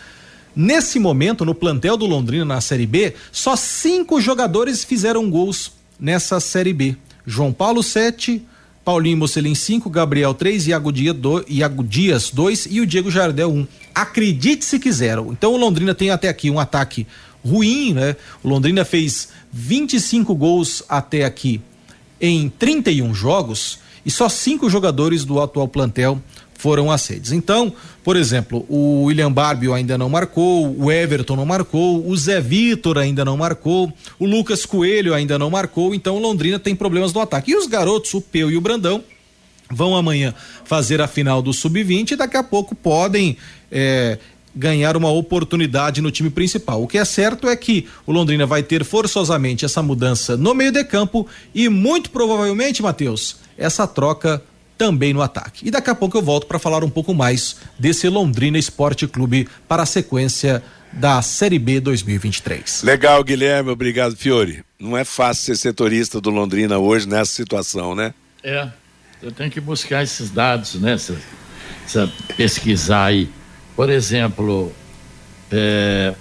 nesse momento, no plantel do Londrina na Série B, só cinco jogadores fizeram gols nessa Série B. João Paulo, sete, Paulinho Mocelin 5, Gabriel 3, Iago, Dia, Iago Dias 2 e o Diego Jardel 1. Um. Acredite se quiseram. Então o Londrina tem até aqui um ataque ruim, né? O Londrina fez 25 gols até aqui em 31 jogos e só cinco jogadores do atual plantel foram aceitos. Então, por exemplo, o William Barbio ainda não marcou, o Everton não marcou, o Zé Vitor ainda não marcou, o Lucas Coelho ainda não marcou, então Londrina tem problemas no ataque. E os garotos, o Peu e o Brandão, vão amanhã fazer a final do Sub-20 e daqui a pouco podem é, ganhar uma oportunidade no time principal. O que é certo é que o Londrina vai ter forçosamente essa mudança no meio de campo e muito provavelmente, Matheus, essa troca também no ataque. E daqui a pouco eu volto para falar um pouco mais desse Londrina Esporte Clube para a sequência da Série B 2023. Legal, Guilherme, obrigado, Fiore. Não é fácil ser setorista do Londrina hoje nessa situação, né? É, eu tenho que buscar esses dados, né? Essa, essa pesquisar aí. Por exemplo, é,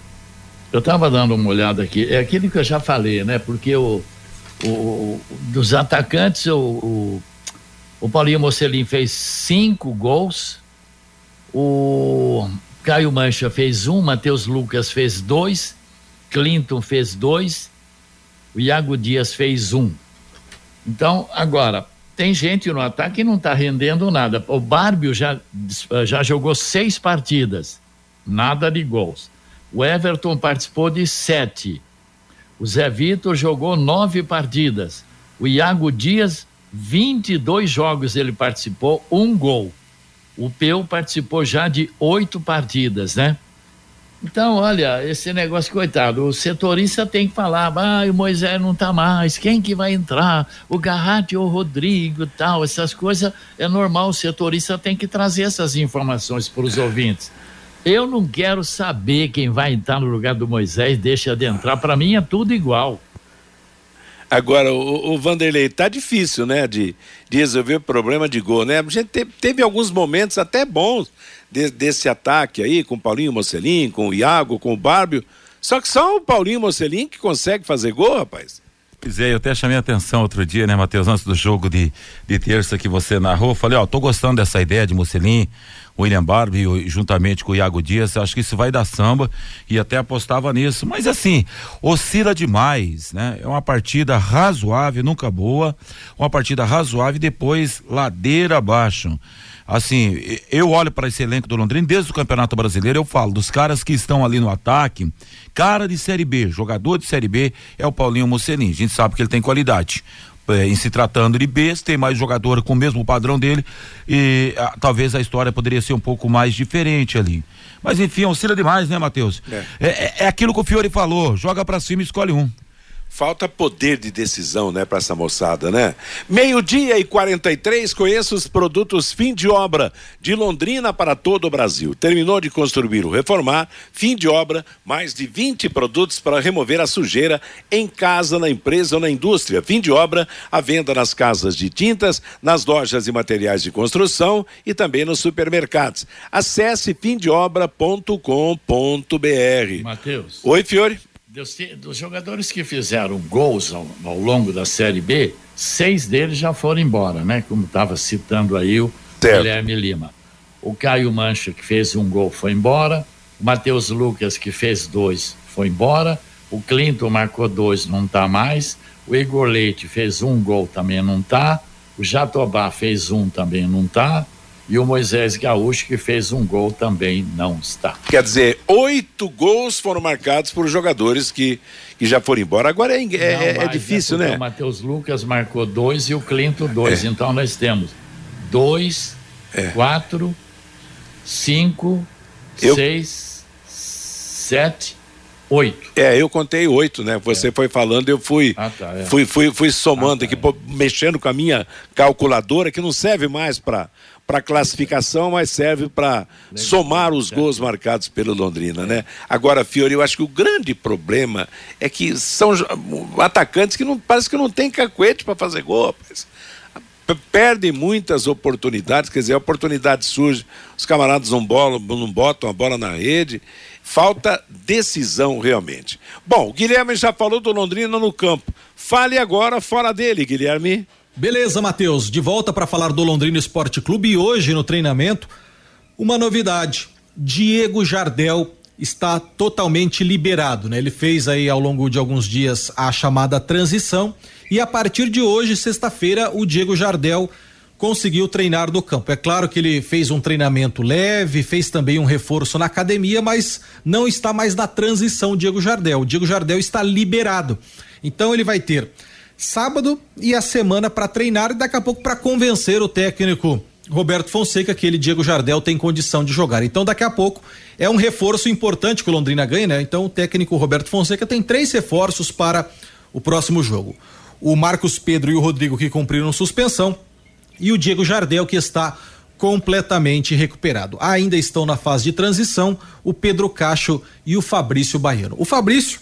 eu estava dando uma olhada aqui, é aquilo que eu já falei, né? Porque o, o dos atacantes, o, o, o Paulinho Mocelin fez cinco gols, o Caio Mancha fez um, Matheus Lucas fez dois, Clinton fez dois, o Iago Dias fez um. Então, agora, tem gente no ataque que não está rendendo nada. O Bárbio já, já jogou seis partidas, nada de gols. O Everton participou de sete. O Zé Vitor jogou nove partidas. O Iago Dias, 22 jogos ele participou, um gol. O Peu participou já de oito partidas, né? Então, olha, esse negócio, coitado, o setorista tem que falar, ah, o Moisés não tá mais, quem que vai entrar? O Garratti ou o Rodrigo tal, essas coisas, é normal, o setorista tem que trazer essas informações para os ouvintes. Eu não quero saber quem vai entrar no lugar do Moisés, deixa de entrar, para mim é tudo igual. Agora, o, o Vanderlei, tá difícil, né, de, de resolver o problema de gol, né? A gente teve alguns momentos até bons de, desse ataque aí, com o Paulinho Mocelin, com o Iago, com o Bárbio. Só que só o Paulinho Mocelin que consegue fazer gol, rapaz. Pois é, eu até chamei a atenção outro dia, né, Matheus, antes do jogo de, de terça que você narrou, falei, ó, tô gostando dessa ideia de Mocelin, William Barbie, juntamente com o Iago Dias, acho que isso vai dar samba e até apostava nisso, mas assim, oscila demais, né? É uma partida razoável, nunca boa, uma partida razoável e depois ladeira abaixo assim, eu olho para esse elenco do Londrina desde o Campeonato Brasileiro, eu falo dos caras que estão ali no ataque, cara de Série B, jogador de Série B é o Paulinho Mocelin. A gente sabe que ele tem qualidade. É, em se tratando de B, tem mais jogador com o mesmo padrão dele e ah, talvez a história poderia ser um pouco mais diferente ali. Mas enfim, oscila demais, né, Matheus? É. É, é, é aquilo que o Fiore falou: joga para cima e escolhe um. Falta poder de decisão, né, para essa moçada, né? Meio-dia e 43, conheça os produtos fim de obra de Londrina para todo o Brasil. Terminou de construir ou reformar, fim de obra, mais de 20 produtos para remover a sujeira em casa, na empresa ou na indústria. Fim de obra, a venda nas casas de tintas, nas lojas e materiais de construção e também nos supermercados. Acesse fimdeobra.com.br. Matheus. Oi, Fiore dos, jogadores que fizeram gols ao, ao, longo da Série B, seis deles já foram embora, né? Como estava citando aí o, certo. Guilherme Lima. O Caio Mancha, que fez um gol, foi embora. O Matheus Lucas, que fez dois, foi embora. O Clinton marcou dois, não está mais. O Igor Leite fez um gol, também não está. O Jatobá fez um, também não está. E o Moisés Gaúcho, que fez um gol, também não está. Quer dizer, oito gols foram marcados por jogadores que, que já foram embora. Agora é, é, Não é difícil, né? O Matheus Lucas marcou dois e o Clinton dois. É. Então nós temos dois, quatro, cinco, Eu- seis, sete, oito. É, eu contei oito, né? Você foi falando, eu fui, tá, é. fui, fui, fui somando aqui, pô, mexendo com a minha calculadora, que não serve mais para para classificação, mas serve para somar os gols marcados pelo Londrina, né? Agora, Fiori, eu acho que o grande problema é que são atacantes que não parece que não tem cacuete para fazer gol, rapaz. Perdem muitas oportunidades, quer dizer, a oportunidade surge, os camaradas não, bolam, não botam a bola na rede, falta decisão realmente. Bom, o Guilherme já falou do Londrina no campo. Fale agora fora dele, Guilherme. Beleza, Matheus. De volta para falar do Londrina Esporte Clube e hoje no treinamento, uma novidade. Diego Jardel está totalmente liberado, né? Ele fez aí ao longo de alguns dias a chamada transição e a partir de hoje, sexta-feira, o Diego Jardel conseguiu treinar no campo. É claro que ele fez um treinamento leve, fez também um reforço na academia, mas não está mais na transição Diego Jardel. O Diego Jardel está liberado. Então ele vai ter sábado e a semana para treinar e daqui a pouco para convencer o técnico Roberto Fonseca que ele Diego Jardel tem condição de jogar. Então daqui a pouco é um reforço importante que o Londrina ganha, né? Então o técnico Roberto Fonseca tem três reforços para o próximo jogo. O Marcos Pedro e o Rodrigo que cumpriram suspensão e o Diego Jardel que está completamente recuperado. Ainda estão na fase de transição o Pedro Cacho e o Fabrício Baiano. O Fabrício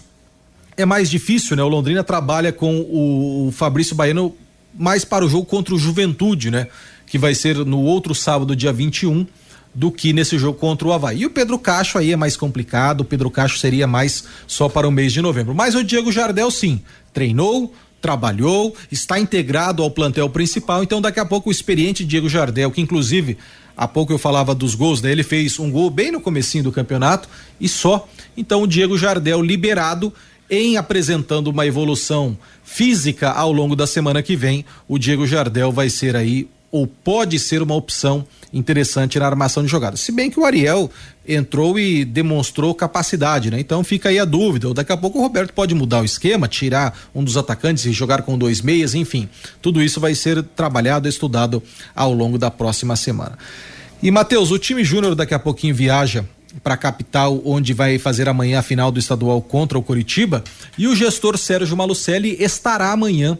é mais difícil, né? O Londrina trabalha com o, Fabrício Baiano mais para o jogo contra o Juventude, né? Que vai ser no outro sábado, dia 21, do que nesse jogo contra o Havaí. E o Pedro Cacho aí é mais complicado, o Pedro Cacho seria mais só para o mês de novembro. Mas o Diego Jardel, sim, treinou, trabalhou, está integrado ao plantel principal, então daqui a pouco o experiente Diego Jardel, que inclusive há pouco eu falava dos gols, né? Ele fez um gol bem no comecinho do campeonato e só. Então o Diego Jardel liberado em apresentando uma evolução física ao longo da semana que vem, o Diego Jardel vai ser aí ou pode ser uma opção interessante na armação de jogada. Se bem que o Ariel entrou e demonstrou capacidade, né? Então fica aí a dúvida. Daqui a pouco o Roberto pode mudar o esquema, tirar um dos atacantes e jogar com dois meias, enfim. Tudo isso vai ser trabalhado, estudado ao longo da próxima semana. E Matheus, o time júnior daqui a pouquinho viaja para a capital, onde vai fazer amanhã a final do estadual contra o Curitiba. E o gestor Sérgio Malucelli estará amanhã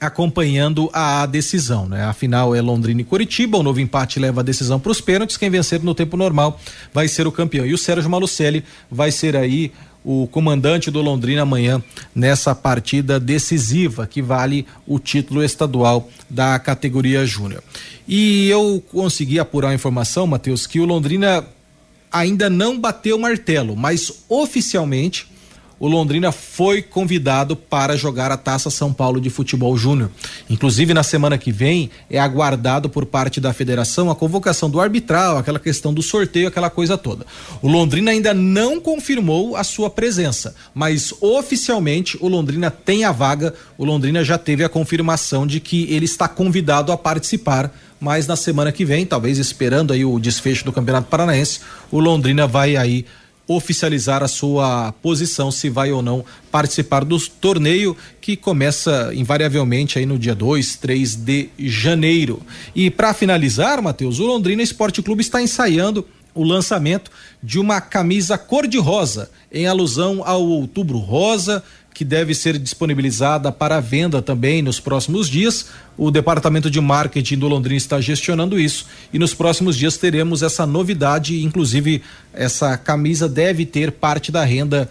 acompanhando a decisão, né? A final é Londrina e Curitiba, o novo empate leva a decisão para os pênaltis, quem vencer no tempo normal vai ser o campeão. E o Sérgio Malucelli vai ser aí o comandante do Londrina amanhã nessa partida decisiva que vale o título estadual da categoria júnior. E eu consegui apurar a informação, Matheus, que o Londrina ainda não bateu o martelo, mas oficialmente o Londrina foi convidado para jogar a Taça São Paulo de Futebol Júnior. Inclusive, na semana que vem, é aguardado por parte da federação a convocação do arbitral, aquela questão do sorteio, aquela coisa toda. O Londrina ainda não confirmou a sua presença, mas oficialmente o Londrina tem a vaga, o Londrina já teve a confirmação de que ele está convidado a participar mas na semana que vem, talvez esperando aí o desfecho do Campeonato Paranaense, o Londrina vai aí oficializar a sua posição se vai ou não participar do torneio que começa invariavelmente aí no dia 2, 3 de janeiro. E para finalizar, Matheus, o Londrina Esporte Clube está ensaiando o lançamento de uma camisa cor-de-rosa em alusão ao Outubro Rosa, que deve ser disponibilizada para venda também nos próximos dias. O departamento de marketing do Londrina está gestionando isso e nos próximos dias teremos essa novidade, inclusive essa camisa deve ter parte da renda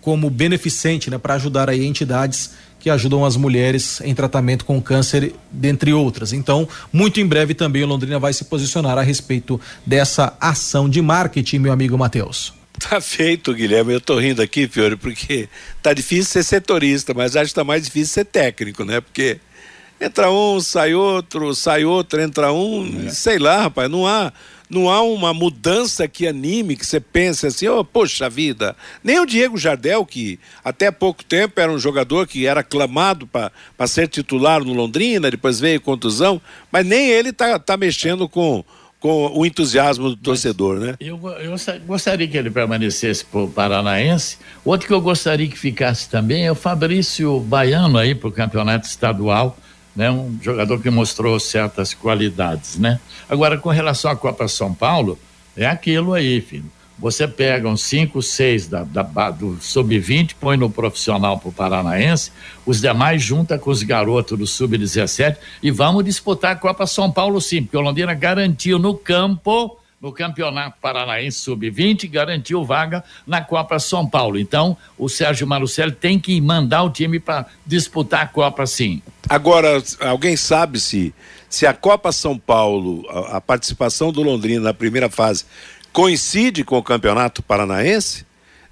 como beneficente, né, para ajudar aí entidades que ajudam as mulheres em tratamento com câncer, dentre outras. Então, muito em breve também o Londrina vai se posicionar a respeito dessa ação de marketing, meu amigo Matheus. Tá feito, Guilherme. Eu tô rindo aqui, Fiore, porque tá difícil ser setorista, mas acho que tá mais difícil ser técnico, né? Porque Entra um, sai outro, sai outro, entra um, é. sei lá, rapaz, não há não há uma mudança que anime, que você pense assim, oh, poxa vida. Nem o Diego Jardel, que até pouco tempo era um jogador que era clamado para ser titular no Londrina, depois veio contusão, mas nem ele tá, tá mexendo com, com o entusiasmo do torcedor, né? Eu, eu gostaria que ele permanecesse para o Paranaense. Outro que eu gostaria que ficasse também é o Fabrício Baiano aí para o campeonato estadual né? Um jogador que mostrou certas qualidades, né? Agora, com relação à Copa São Paulo, é aquilo aí, filho. Você pega uns 5, 6 da, da, do sub-20, põe no profissional para o Paranaense, os demais junta com os garotos do sub-17 e vamos disputar a Copa São Paulo sim, porque o Londrina garantiu no campo no Campeonato Paranaense Sub-20 garantiu vaga na Copa São Paulo. Então, o Sérgio Marucelli tem que mandar o time para disputar a Copa sim. Agora, alguém sabe se, se a Copa São Paulo, a, a participação do Londrina na primeira fase, coincide com o Campeonato Paranaense?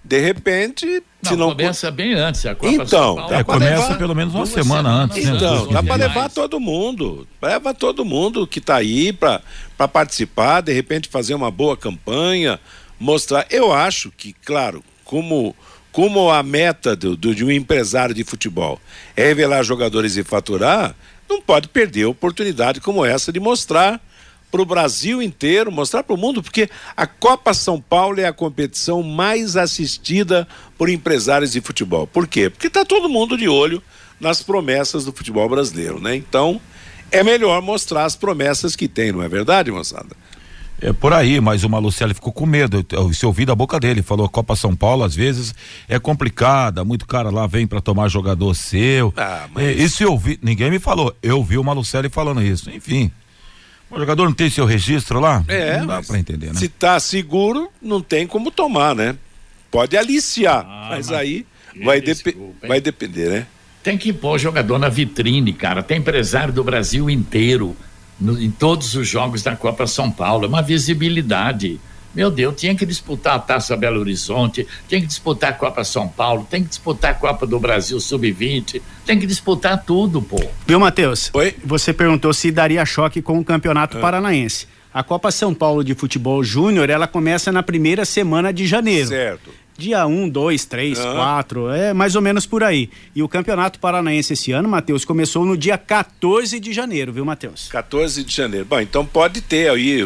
De repente, não, se não começa bem antes a Copa então, Paulo, é, começa levar... pelo menos uma semana, semana antes. Né? Então, né? dá para levar todo mundo. Leva todo mundo que está aí para participar, de repente fazer uma boa campanha, mostrar. Eu acho que, claro, como como a meta do, do, de um empresário de futebol é revelar jogadores e faturar, não pode perder oportunidade como essa de mostrar para o Brasil inteiro, mostrar para o mundo, porque a Copa São Paulo é a competição mais assistida por empresários de futebol. Por quê? Porque está todo mundo de olho nas promessas do futebol brasileiro, né? Então, é melhor mostrar as promessas que tem, não é verdade, moçada? É por aí, mas o Malucelli ficou com medo. Se ouvi da boca dele, falou Copa São Paulo às vezes é complicada, muito cara lá vem para tomar jogador seu. Ah, mas... é, isso eu vi, ninguém me falou. Eu vi o Malucelli falando isso. Enfim. O jogador não tem seu registro lá? É. Não dá para entender, né? Se tá seguro, não tem como tomar, né? Pode aliciar, ah, mas, mas, aí vai, dep vai depender, né? Tem que pôr o jogador na vitrine, cara. Tem empresário do Brasil inteiro no, em todos os jogos da Copa São Paulo. É uma visibilidade. Meu Deus, tinha que disputar a Taça Belo Horizonte, tem que disputar a Copa São Paulo, tem que disputar a Copa do Brasil Sub-20, tem que disputar tudo, pô. Viu, Matheus? Oi? Você perguntou se daria choque com o Campeonato é. Paranaense. A Copa São Paulo de Futebol Júnior, ela começa na primeira semana de janeiro. Certo. Dia 1, 2, 3, 4, é mais ou menos por aí. E o Campeonato Paranaense esse ano, Matheus, começou no dia 14 de janeiro, viu, Matheus? 14 de janeiro. Bom, então pode ter aí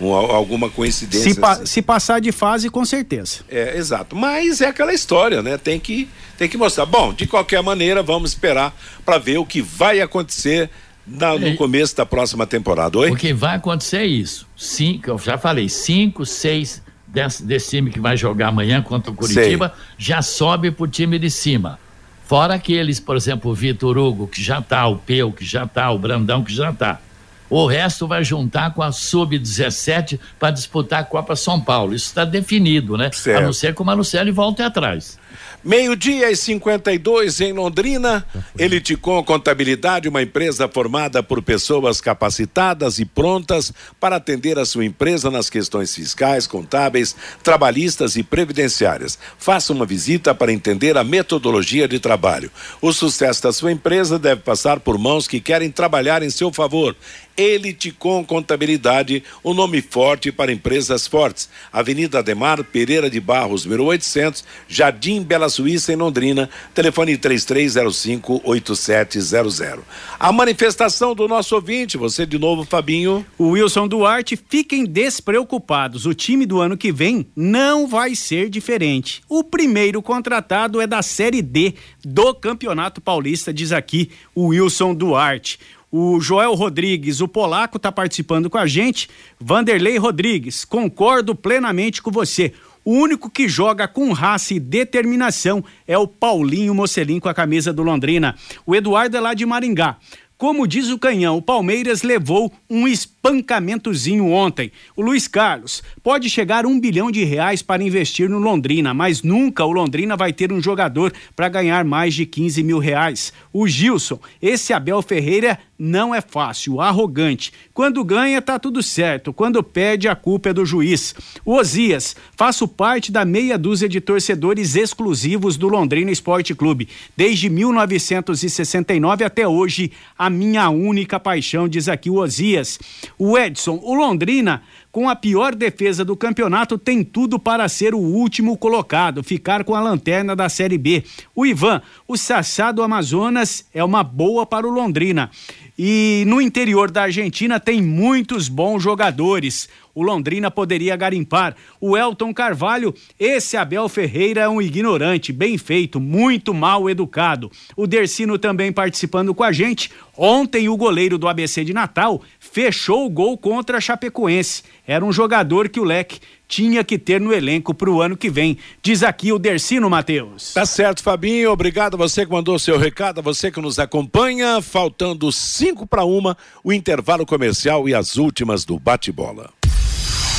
um, alguma coincidência. Se, pa, se, passar de fase, com certeza. É, exato. Mas é aquela história, né? Tem que, tem que mostrar. Bom, de qualquer maneira, vamos esperar para ver o que vai acontecer na, no começo da próxima temporada. Oi? O que vai acontecer é isso. Cinco, eu já falei, cinco, seis desse, desse time que vai jogar amanhã contra o Curitiba Sei. já sobe pro time de cima. Fora aqueles, por exemplo, o Vitor Hugo, que já tá, o Peu, que já tá, o Brandão, que já tá. O resto vai juntar com a Sub-17 para disputar a Copa São Paulo. Isso está definido, né? Certo. A não ser que o Manucelli volte atrás. Meio-dia e 52 em Londrina. Eliticom Contabilidade, uma empresa formada por pessoas capacitadas e prontas para atender a sua empresa nas questões fiscais, contábeis, trabalhistas e previdenciárias. Faça uma visita para entender a metodologia de trabalho. O sucesso da sua empresa deve passar por mãos que querem trabalhar em seu favor. Elite com Contabilidade, o um nome forte para empresas fortes. Avenida Ademar Pereira de Barros, número 800, Jardim Bela Suíça, em Londrina. Telefone 3305-8700. A manifestação do nosso ouvinte, você de novo, Fabinho. O Wilson Duarte, fiquem despreocupados. O time do ano que vem não vai ser diferente. O primeiro contratado é da Série D do Campeonato Paulista, diz aqui o Wilson Duarte. O Joel Rodrigues, o polaco, está participando com a gente. Vanderlei Rodrigues, concordo plenamente com você. O único que joga com raça e determinação é o Paulinho Mocelim com a camisa do Londrina. O Eduardo é lá de Maringá. Como diz o Canhão, o Palmeiras levou um espírito espancamentozinho ontem. O Luiz Carlos pode chegar um bilhão de reais para investir no Londrina, mas nunca o Londrina vai ter um jogador para ganhar mais de 15 mil reais. O Gilson, esse Abel Ferreira não é fácil, arrogante. Quando ganha, tá tudo certo. Quando perde, a culpa é do juiz. O Osias, faço parte da meia dúzia de torcedores exclusivos do Londrina Esporte Clube. Desde 1969 até hoje, a minha única paixão, diz aqui o Osias. O Edson, o Londrina com a pior defesa do campeonato, tem tudo para ser o último colocado, ficar com a lanterna da Série B. O Ivan, o Sassá do Amazonas é uma boa para o Londrina. E no interior da Argentina tem muitos bons jogadores. O Londrina poderia garimpar. O Elton Carvalho, esse Abel Ferreira é um ignorante, bem feito, muito mal educado. O Dercino também participando com a gente. Ontem o goleiro do ABC de Natal fechou o gol contra a Chapecoense. Era um jogador que o Leque tinha que ter no elenco para o ano que vem. Diz aqui o Dercino Matheus. Tá certo, Fabinho. Obrigado a você que mandou seu recado, a você que nos acompanha. Faltando cinco para uma, o intervalo comercial e as últimas do bate-bola.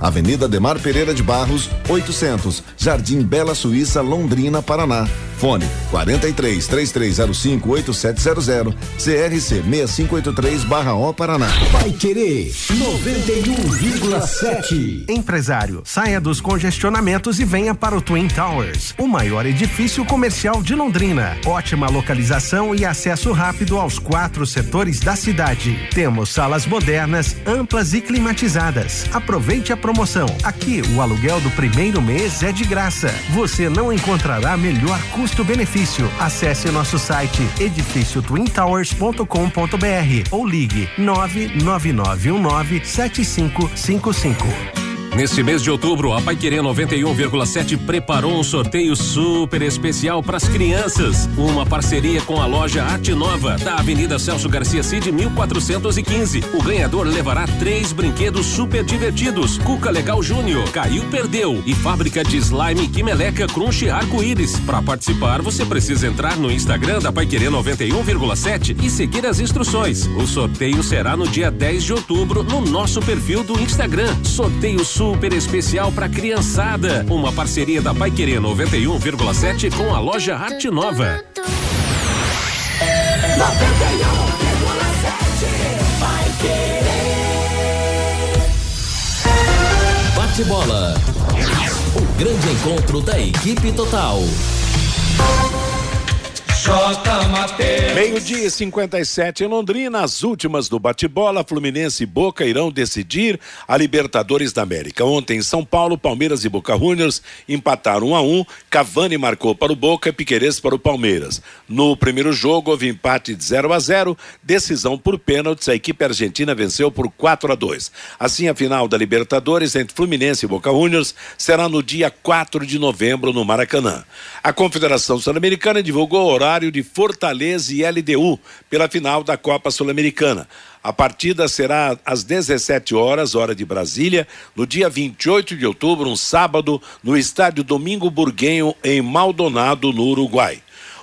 Avenida Demar Pereira de Barros, 800, Jardim Bela Suíça, Londrina, Paraná. Fone 43 3305 8700 CRC 6583 barra O Paraná. Vai querer 91,7. Empresário, saia dos congestionamentos e venha para o Twin Towers, o maior edifício comercial de Londrina. Ótima localização e acesso rápido aos quatro setores da cidade. Temos salas modernas, amplas e climatizadas. Aproveite a promoção. Aqui o aluguel do primeiro mês é de graça. Você não encontrará melhor custo-benefício. Acesse nosso site edifíciotwintowers.com.br ou ligue 999197555. Neste mês de outubro, a Paiquerê 91,7 preparou um sorteio super especial para as crianças. Uma parceria com a loja Arte Nova, da Avenida Celso Garcia Cid, 1415. O ganhador levará três brinquedos super divertidos: Cuca Legal Júnior, Caiu Perdeu e fábrica de slime Quimeleca Crunch Arco-Íris. Para participar, você precisa entrar no Instagram da Paiquerê 91,7 e seguir as instruções. O sorteio será no dia 10 de outubro no nosso perfil do Instagram. Sorteio super especial para criançada. Uma parceria da Pai Querer 91,7 com a loja Arte Nova. Bate bola. O grande encontro da equipe total. Meio-dia e 57 em Londrina, as últimas do bate-bola, Fluminense e Boca irão decidir a Libertadores da América. Ontem em São Paulo, Palmeiras e Boca Juniors empataram 1 um a 1. Um, Cavani marcou para o Boca e Piqueires para o Palmeiras. No primeiro jogo houve empate de 0 a 0, decisão por pênaltis, a equipe argentina venceu por 4 a 2. Assim a final da Libertadores entre Fluminense e Boca Juniors será no dia 4 de novembro no Maracanã. A Confederação Sul-Americana divulgou o horário de Fortaleza e LDU pela final da Copa Sul-Americana. A partida será às 17 horas, hora de Brasília, no dia 28 de outubro, um sábado, no estádio Domingo Burguenho, em Maldonado, no Uruguai.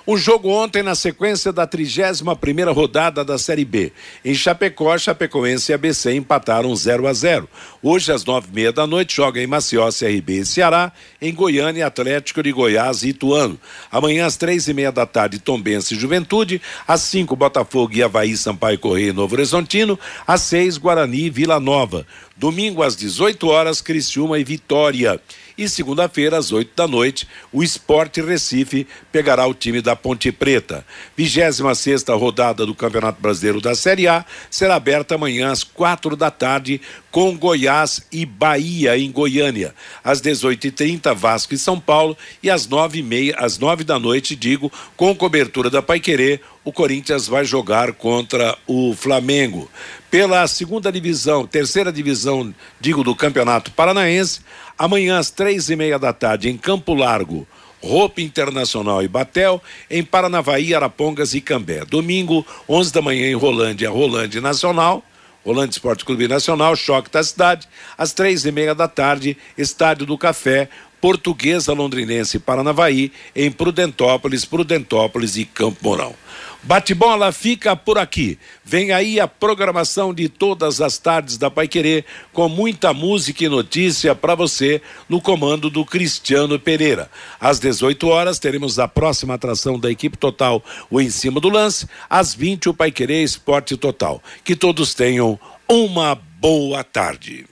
Um jogo ontem na sequência da 31 primeira rodada da Série B. Em Chapecó, Chapecoense e ABC empataram 0 a 0. Hoje, às nove e meia da noite, joga em Maceió, CRB e Ceará, em Goiânia, Atlético de Goiás e Ituano. Amanhã, às três e meia da tarde, Tombense e Juventude. Às cinco, Botafogo e Havaí, Sampaio Correia e Novo Horizontino. Às seis, Guarani e Vila Nova. Domingo, às 18 horas, Criciúma e Vitória. E segunda-feira, às 8 da noite, o Esporte Recife pegará o time da Ponte Preta. 26 sexta rodada do Campeonato Brasileiro da Série A será aberta amanhã às quatro da tarde com Goiás e Bahia em Goiânia. Às 18h30, Vasco e São Paulo. E às nove e meia, às nove da noite, digo, com cobertura da Paiquerê, o Corinthians vai jogar contra o Flamengo. Pela segunda divisão, terceira divisão, digo, do Campeonato Paranaense, amanhã às três e meia da tarde, em Campo Largo. Roupa Internacional e Batel, em Paranavaí, Arapongas e Cambé. Domingo, 11 da manhã, em Rolândia, Rolândia Nacional. Rolândia Esporte Clube Nacional, Choque da Cidade, às três e meia da tarde, Estádio do Café, Portuguesa Londrinense Paranavaí, em Prudentópolis, Prudentópolis e Campo Mourão. Bate-bola fica por aqui. Vem aí a programação de todas as tardes da Pai Querer, com muita música e notícia para você, no comando do Cristiano Pereira. Às 18 horas teremos a próxima atração da equipe total, o Em Cima do Lance. Às 20, o Pai Querer Esporte Total. Que todos tenham uma boa tarde.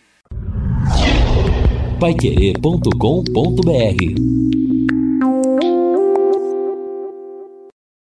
Paiquerê.com.br